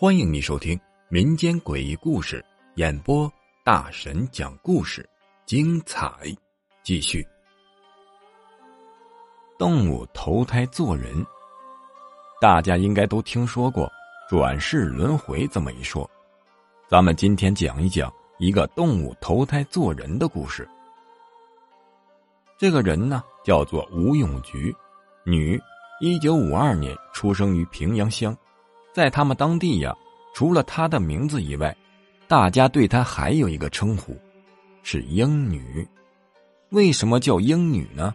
欢迎你收听民间诡异故事演播，大神讲故事，精彩继续。动物投胎做人，大家应该都听说过转世轮回这么一说。咱们今天讲一讲一个动物投胎做人的故事。这个人呢，叫做吴永菊，女，一九五二年出生于平阳乡。在他们当地呀，除了她的名字以外，大家对她还有一个称呼，是英女。为什么叫英女呢？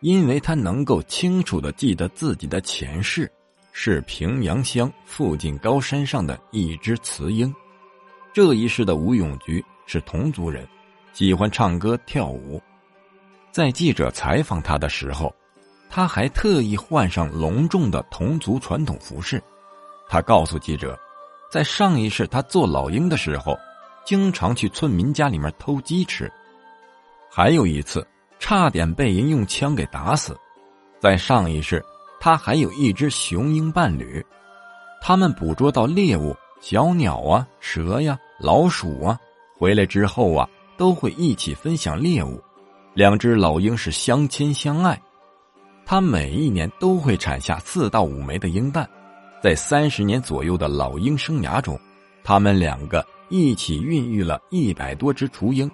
因为她能够清楚的记得自己的前世是平阳乡附近高山上的一只雌鹰。这一世的吴永菊是同族人，喜欢唱歌跳舞。在记者采访他的时候，他还特意换上隆重的同族传统服饰。他告诉记者，在上一世他做老鹰的时候，经常去村民家里面偷鸡吃，还有一次差点被人用枪给打死。在上一世，他还有一只雄鹰伴侣，他们捕捉到猎物小鸟啊、蛇呀、老鼠啊，回来之后啊，都会一起分享猎物。两只老鹰是相亲相爱，它每一年都会产下四到五枚的鹰蛋。在三十年左右的老鹰生涯中，他们两个一起孕育了一百多只雏鹰。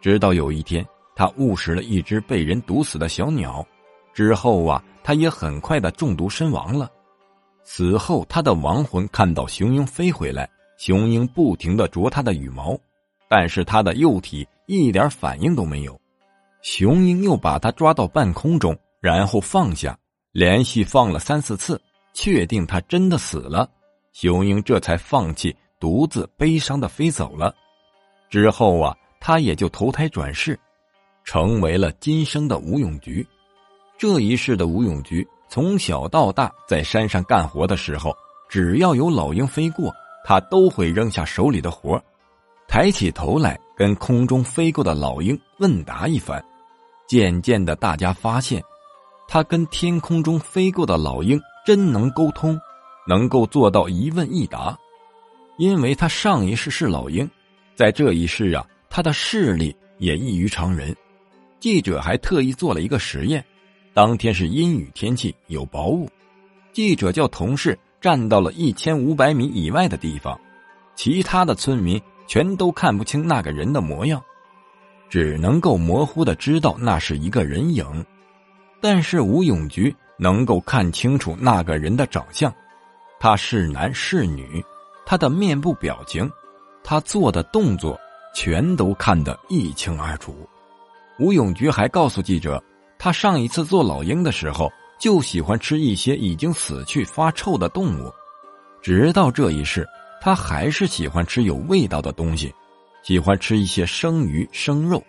直到有一天，他误食了一只被人毒死的小鸟，之后啊，他也很快的中毒身亡了。死后，他的亡魂看到雄鹰飞回来，雄鹰不停的啄他的羽毛，但是他的幼体一点反应都没有。雄鹰又把它抓到半空中，然后放下，连续放了三四次。确定它真的死了，雄鹰这才放弃，独自悲伤的飞走了。之后啊，他也就投胎转世，成为了今生的吴永菊。这一世的吴永菊从小到大在山上干活的时候，只要有老鹰飞过，他都会扔下手里的活，抬起头来跟空中飞过的老鹰问答一番。渐渐的，大家发现，他跟天空中飞过的老鹰。真能沟通，能够做到一问一答，因为他上一世是老鹰，在这一世啊，他的视力也异于常人。记者还特意做了一个实验，当天是阴雨天气，有薄雾，记者叫同事站到了一千五百米以外的地方，其他的村民全都看不清那个人的模样，只能够模糊的知道那是一个人影，但是吴永菊。能够看清楚那个人的长相，他是男是女，他的面部表情，他做的动作，全都看得一清二楚。吴永菊还告诉记者，他上一次做老鹰的时候，就喜欢吃一些已经死去发臭的动物，直到这一世，他还是喜欢吃有味道的东西，喜欢吃一些生鱼生肉。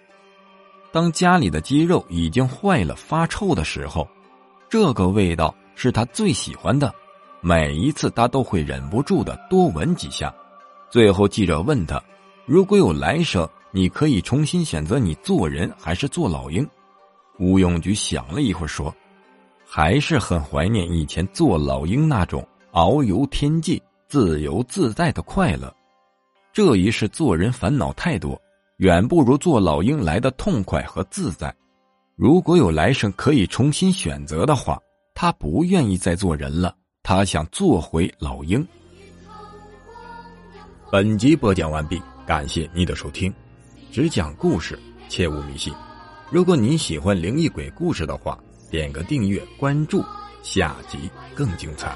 当家里的鸡肉已经坏了发臭的时候。这个味道是他最喜欢的，每一次他都会忍不住的多闻几下。最后，记者问他：“如果有来生，你可以重新选择你做人还是做老鹰？”吴永菊想了一会儿说：“还是很怀念以前做老鹰那种遨游天际、自由自在的快乐。这一世做人烦恼太多，远不如做老鹰来的痛快和自在。”如果有来生可以重新选择的话，他不愿意再做人了，他想做回老鹰。本集播讲完毕，感谢你的收听。只讲故事，切勿迷信。如果您喜欢灵异鬼故事的话，点个订阅关注，下集更精彩。